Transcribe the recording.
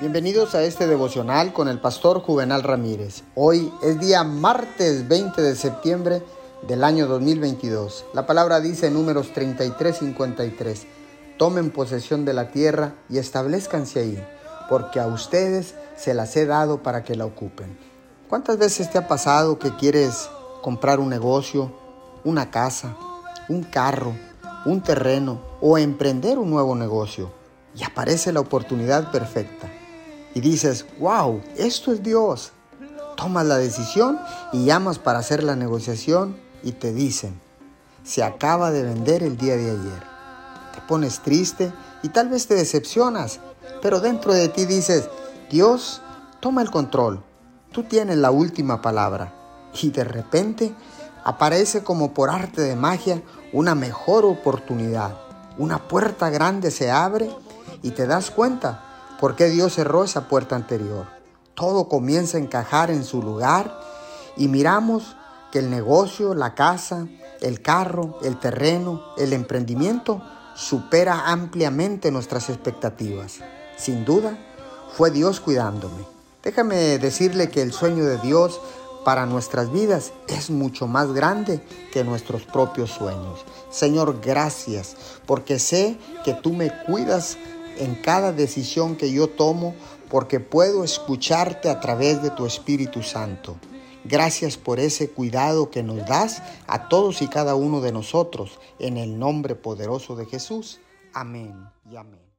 Bienvenidos a este devocional con el pastor Juvenal Ramírez. Hoy es día martes 20 de septiembre del año 2022. La palabra dice en números 33-53, tomen posesión de la tierra y establezcanse ahí, porque a ustedes se las he dado para que la ocupen. ¿Cuántas veces te ha pasado que quieres comprar un negocio, una casa, un carro, un terreno o emprender un nuevo negocio? Y aparece la oportunidad perfecta dices, wow, esto es Dios. Tomas la decisión y llamas para hacer la negociación y te dicen, se acaba de vender el día de ayer. Te pones triste y tal vez te decepcionas, pero dentro de ti dices, Dios, toma el control, tú tienes la última palabra. Y de repente aparece como por arte de magia una mejor oportunidad. Una puerta grande se abre y te das cuenta ¿Por qué Dios cerró esa puerta anterior? Todo comienza a encajar en su lugar y miramos que el negocio, la casa, el carro, el terreno, el emprendimiento supera ampliamente nuestras expectativas. Sin duda, fue Dios cuidándome. Déjame decirle que el sueño de Dios para nuestras vidas es mucho más grande que nuestros propios sueños. Señor, gracias, porque sé que tú me cuidas en cada decisión que yo tomo porque puedo escucharte a través de tu Espíritu Santo. Gracias por ese cuidado que nos das a todos y cada uno de nosotros. En el nombre poderoso de Jesús. Amén y amén.